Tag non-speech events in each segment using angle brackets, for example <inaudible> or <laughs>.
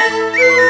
Música <laughs>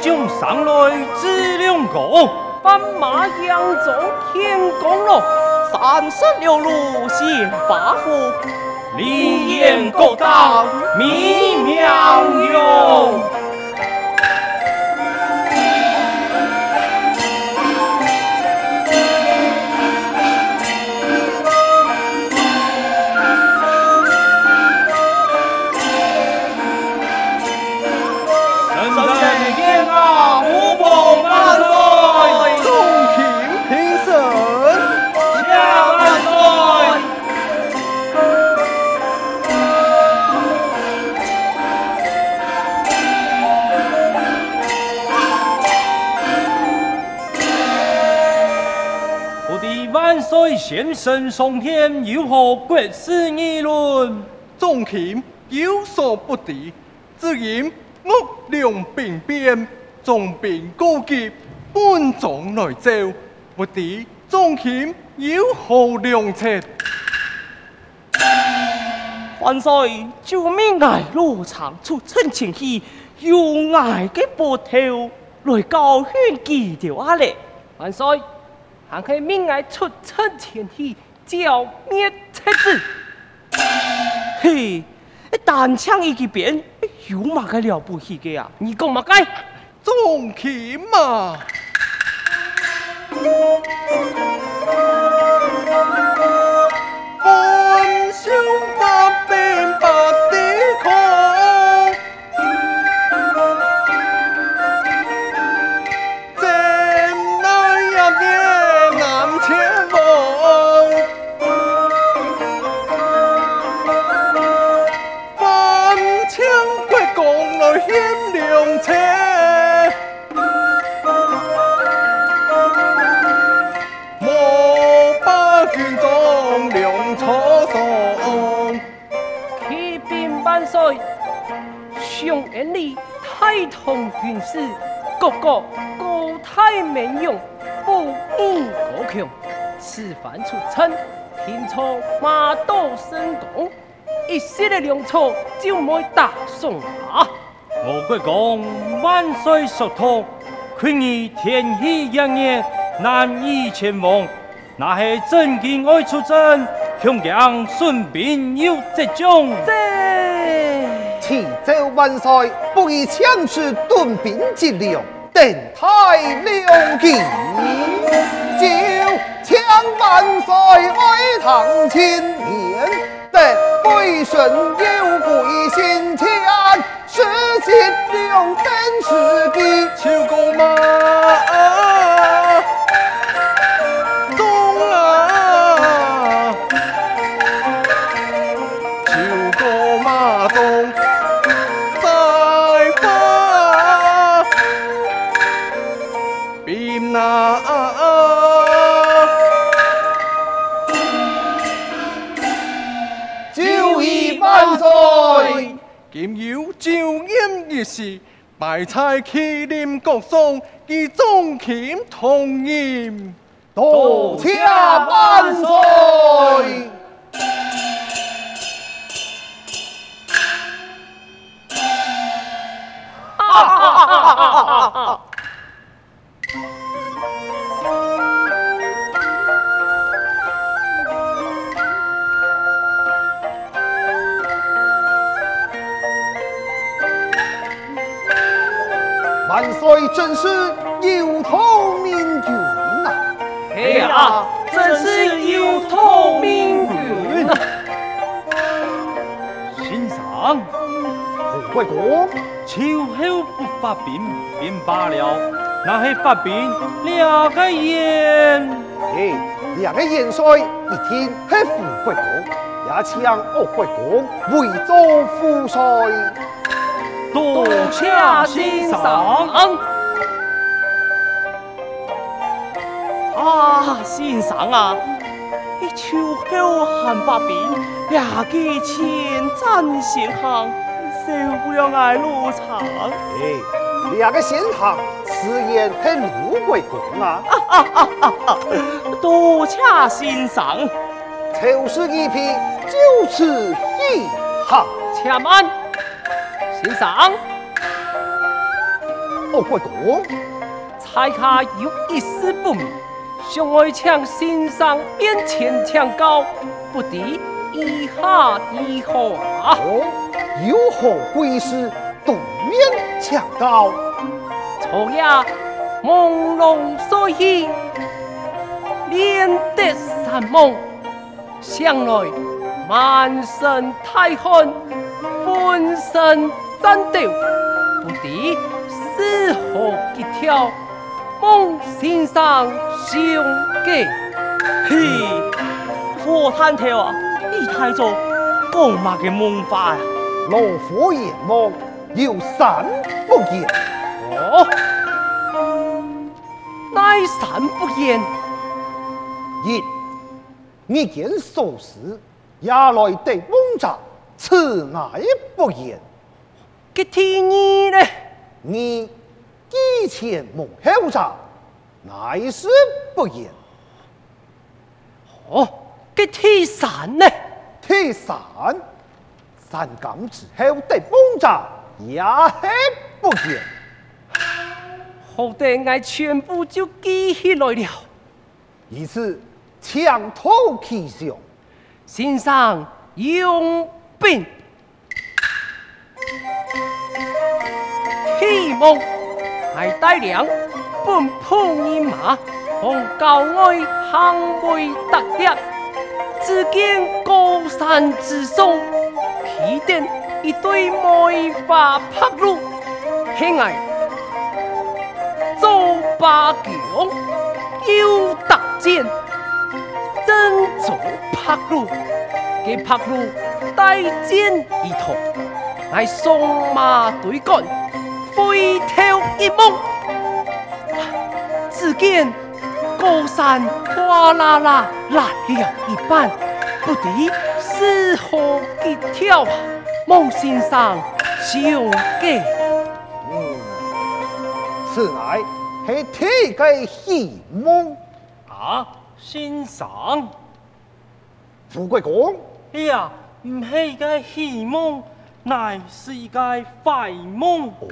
将上来只两个斑马，将走天公路，三十六路显八虎，林燕各道密密。先生上天，有何国事议论？众卿有所不敌，只因岳阳兵变，重兵告急，本庄来召，不知众卿有何良策？万岁，救命爱罗长出征前去，有爱的部头来教训记条阿力。万岁。还可以命爱出征前去，剿灭贼子。嘿，单枪一支鞭，有嘛个了不起的啊？你讲嘛该？众卿嘛。军师个个高态名勇，不应高强。此番出征，听说马到成功，一时的粮草就没打送啊！我国公万岁速托，坤以天喜洋业，难以前往。那是真金爱出征，强将顺便有这种。启奏万岁，不以强持屯兵之量，定太良机。就请万岁为堂千年，得归顺有鬼心切，实现是卖菜麒麟国上，与众卿同音，多谢万岁。<laughs> 真是有头命运呐！哎呀，真是有头命运呐！欣赏富贵公，秋后不发兵便罢了，那还发兵两个元。哎，两个元帅一听是富贵公，也请岳贵公为做副帅，多谢欣赏。啊，先生啊，你秋后还发兵，两个千盏先行，受不了爱路长。哎，两个仙行，此言是鲁贵公啊！啊啊啊啊啊！多谢先生，秋实一批，就此一行。且慢，先生，哦贵公，在下有一事不明。想爱请先生面前请教，不知以下如何啊？哦，有何贵事，独面请教。昨夜朦胧睡意，连得三梦，想来满身大汗，浑身颤抖，不知是何吉兆。梦先生想嘅，嘿，火炭条啊！你太做讲乜嘅梦法啊？老夫言梦有三不言。哦，乃三不言。一，你见所事也来得梦杂，此乃不言。嘅第二呢？你。以前梦后杂，乃是不言。哦，这第三呢？第三，三更之后的梦杂也是不言。好的，我全部就记起来了。以此墙头气象，先生用兵，希望。还带粮本铺人马，从郊外行为特别，只见高山之上，起点一对梅花柏路，喜爱走八强又特战，正走柏路，给柏路带箭一头，来送马对干。回头一望，只见高山哗啦啦来了一半，不知是何吉兆。梦先生想嘅，嗯，此乃系天嘅喜梦啊，先生。富贵公，哎呀，唔系个喜梦。乃是一个坏梦。哦，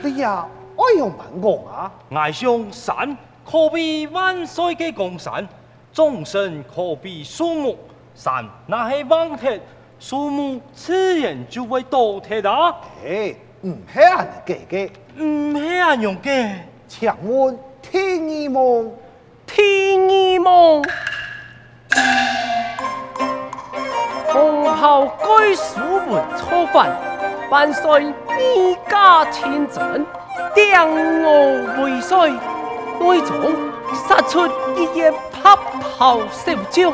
你呀，爱用蛮讲啊！爱上山可比万岁的江山，众生可比树木。山那是万铁，树木自然就会倒铁啊！哎，唔系按你计嘅，唔系按用嘅。请问天意梦，天意梦。红袍改书文错犯，万岁御驾亲征，定我为帅。内中杀出一员白袍少将，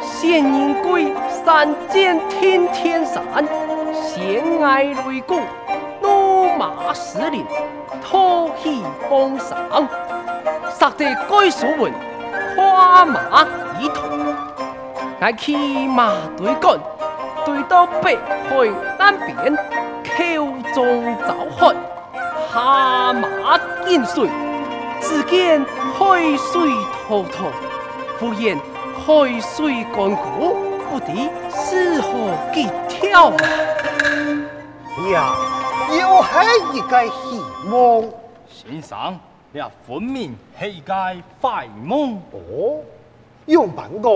仙人归山涧天天山，悬崖擂鼓，怒骂士林，吐气风霜，杀得改书文，跨马一同。来骑马对干，对到北海岸边，口中召喊，下马饮水，只见海水滔滔，忽然海水干涸，不知是何吉兆啊！呀，又系一个希望。先生，你分明系一个坏梦。哦，用本讲。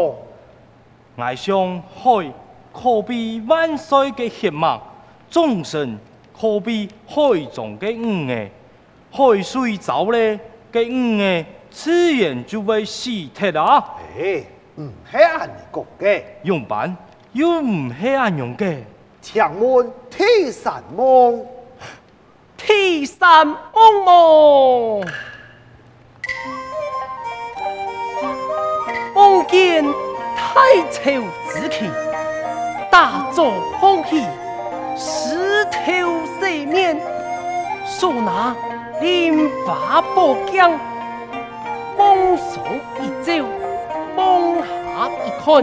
爱上海可比万岁的血脉，众生可比海中的鱼儿，海水走咧嘅鱼儿自然就会死脱啦。诶，唔系按你讲嘅，用板又唔系按用嘅，请问天山梦，天山梦梦，梦见太朝之期，大作欢喜，石头四面，手拿连花宝剑，风上一照，梦下一看。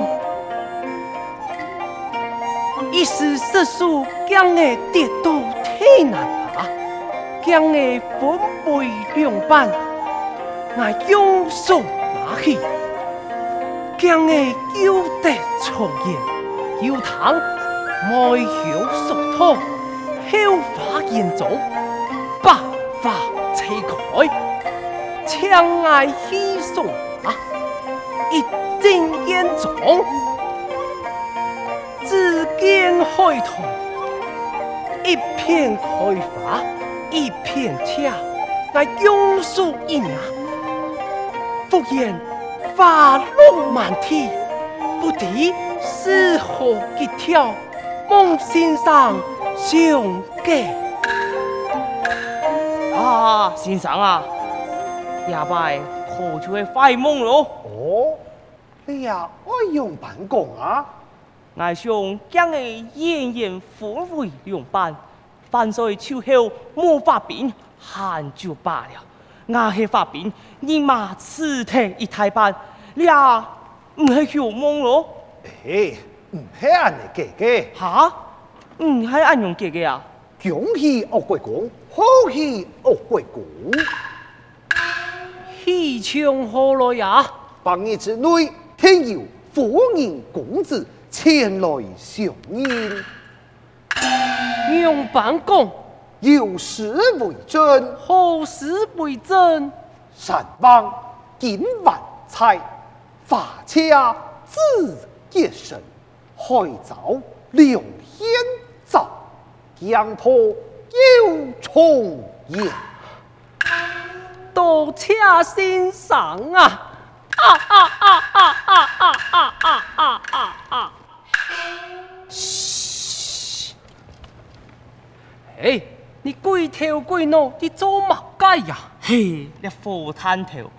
一时失手，将我跌倒天南下，将我分为两半，我用手拿起，将爱旧得重颜，旧堂梅雪俗托，秀发艳妆，百花齐开。江爱衣裳啊，一针艳妆，只见海棠一片开花，一片俏，来拥树一阳，复言。花落满天，不知是何吉条，孟先生上街。啊，先生啊，拜可就会发梦喽。哦，哎呀爱用办公啊？我想将你艳艳富贵用班，凡在秋后莫法兵，寒就罢了。我是发病，你嘛此体一大班，你啊唔系做梦咯？诶，唔系安尼个个。哈？唔系安样个个啊？恭喜恶鬼公，好喜恶鬼公。喜庆何来呀？百日之内，天有夫人公子。前来相迎，用办公有诗为证，何诗为证？山王金万财，法家自一生，海藻龙献藻，江坡有重檐。多谢欣赏啊！啊啊啊啊啊啊啊啊啊啊！嘘！哎，你鬼头鬼脑，你做乜鬼呀？嘿，你佛探头，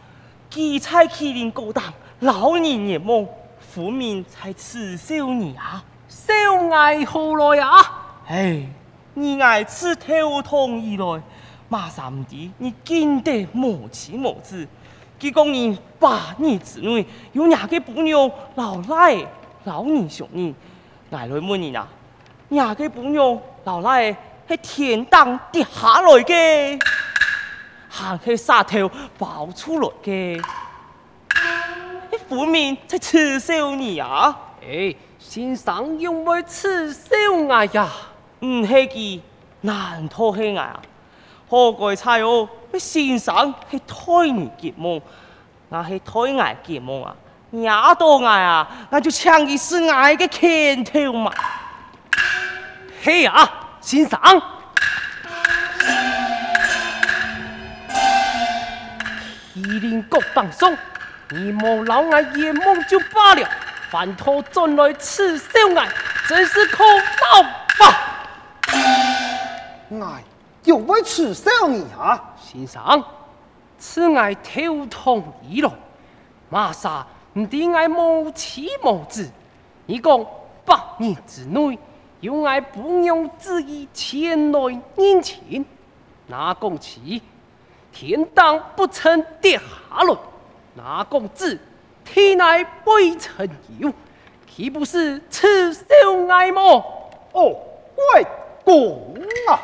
记菜麒麟高档，老年眼梦，福民才耻笑你啊！少爱何来啊？嘿，你爱吃头痛以来，马三弟你见得无妻无子，结果你八年之内有两个不娘老赖。老年少年，来来问你呐，廿个朋友老来系天当跌下来嘅，行去沙头爆出来嘅。啲负面在刺绣你啊？诶、先生用咩刺绣啊呀？唔系嘅，难脱起啊。何解差哦？你先生系胎儿结梦，那系胎儿结梦啊？伢多爱啊，那就抢佢是爱嘅前头嘛。嘿、啊！先生，麒麟国放松，你莫老爱夜梦就罢了，反托转来耻笑爱，真是可恼吧？爱又会耻笑你啊，先生，此爱头痛医了，马上。你爹爱无妻无子，你讲百年之内有爱不用之意前来认亲，那公妻天当不曾跌下来，那公子天乃未曾有，岂不是耻笑爱么？哦，外公啊！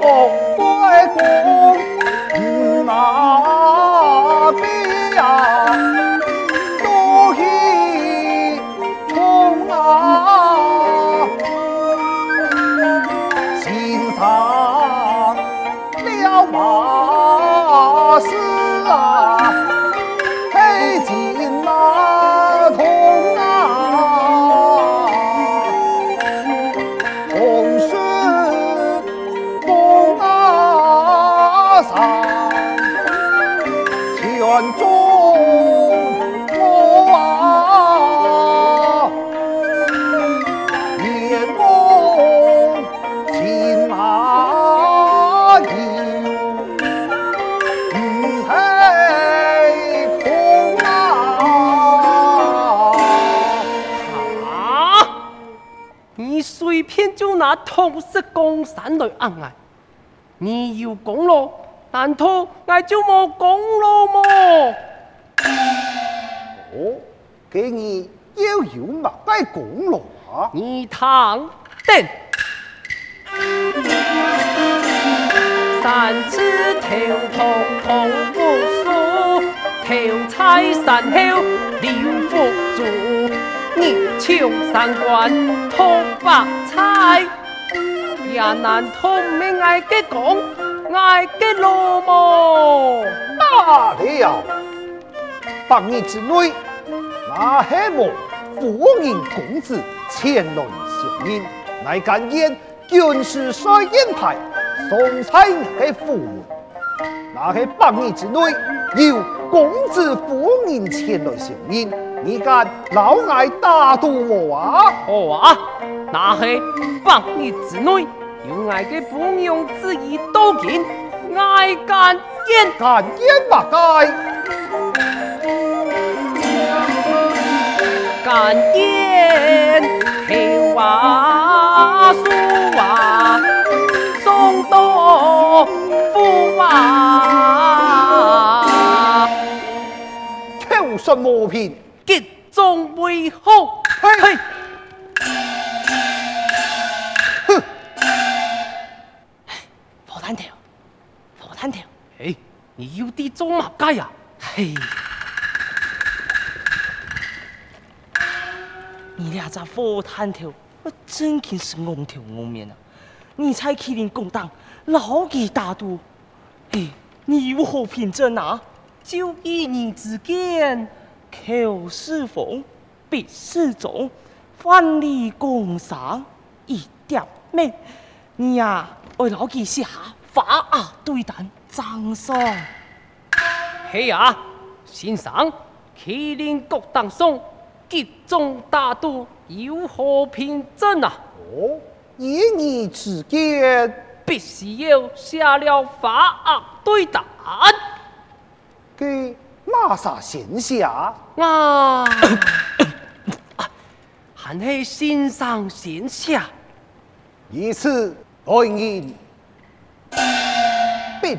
哦，外公。哪随便就拿通识公山来安爱，你要功劳，难道我就冇功劳么？哦，给你又有乜该功劳啊？你躺定，三次头痛痛不舒，头菜山后留福主，你抢三观通百菜，也难通命爱嘅讲爱嘅罗么？大了，百年之内，那黑幕富人公子前来相迎，乃敢言军师帅印牌送菜嘅父母，那系百年之内有公子富人前来相迎，你敢老爱大度我啊？好啊，那系百年之内有爱嘅朋友之意都见爱敢言，敢言不该。敢言黑话素话送到父啊，口说无凭，结众为好，嘿，哼，火炭条，火炭条，哎，你有啲做乜鸡呀？嘿。你俩在火炭头，我真嘅是戆头戆面啊！你才麒麟共党，老几大度？哎，你有何凭证啊？就依你之见，口是风，笔是中，万里共赏一点美。你呀，为老几下法啊对单张爽。嘿呀，先生，麒麟共党送。集中大度有何凭证啊？哦，以你之见，必须要下了法啊对单。给马啥先下？啊，还是先上先下。以此来言，必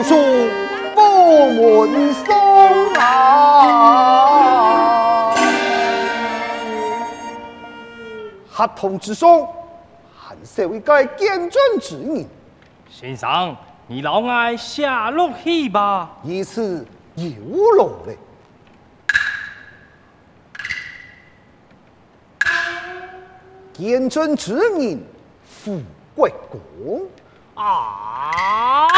听说福门送啊！合同之上，还是一个见证之人。先生，你老爱下落去吧。意思有劳了。见证之人，傅国公啊！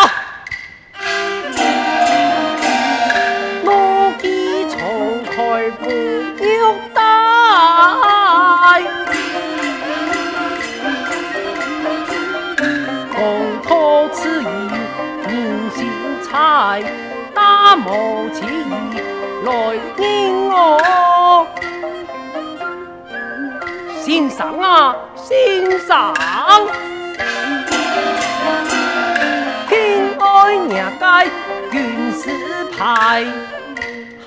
猜，大谋其意来应我。先生啊，先生，偏爱人家权势派，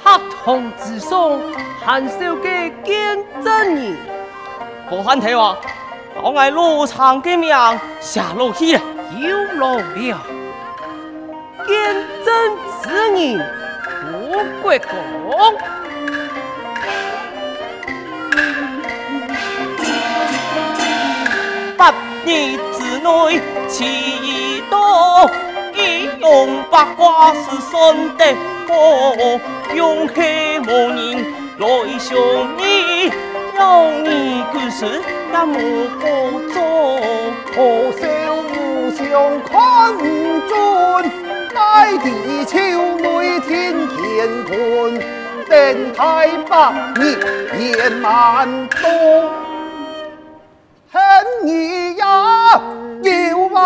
合同之上含笑嘅见真人。何汉提话，我系罗长的命下落去了，有劳了。见真此人，我国公。八年之内，其多一用八卦是算得过，用黑无人来相依，有你故事也无可做，可笑互相看不准，大地朝内天乾坤，等待百年言满多。恨你呀，有把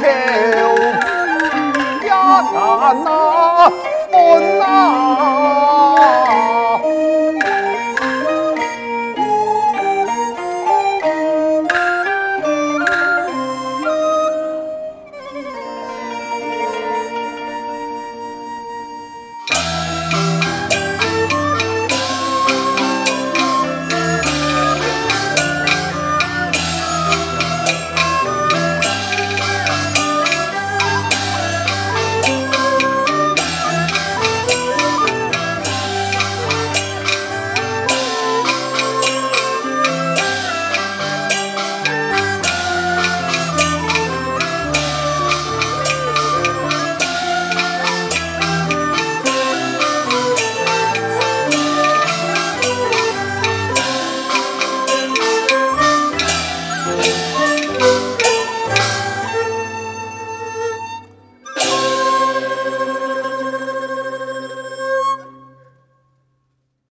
口呀，难啊，分啊。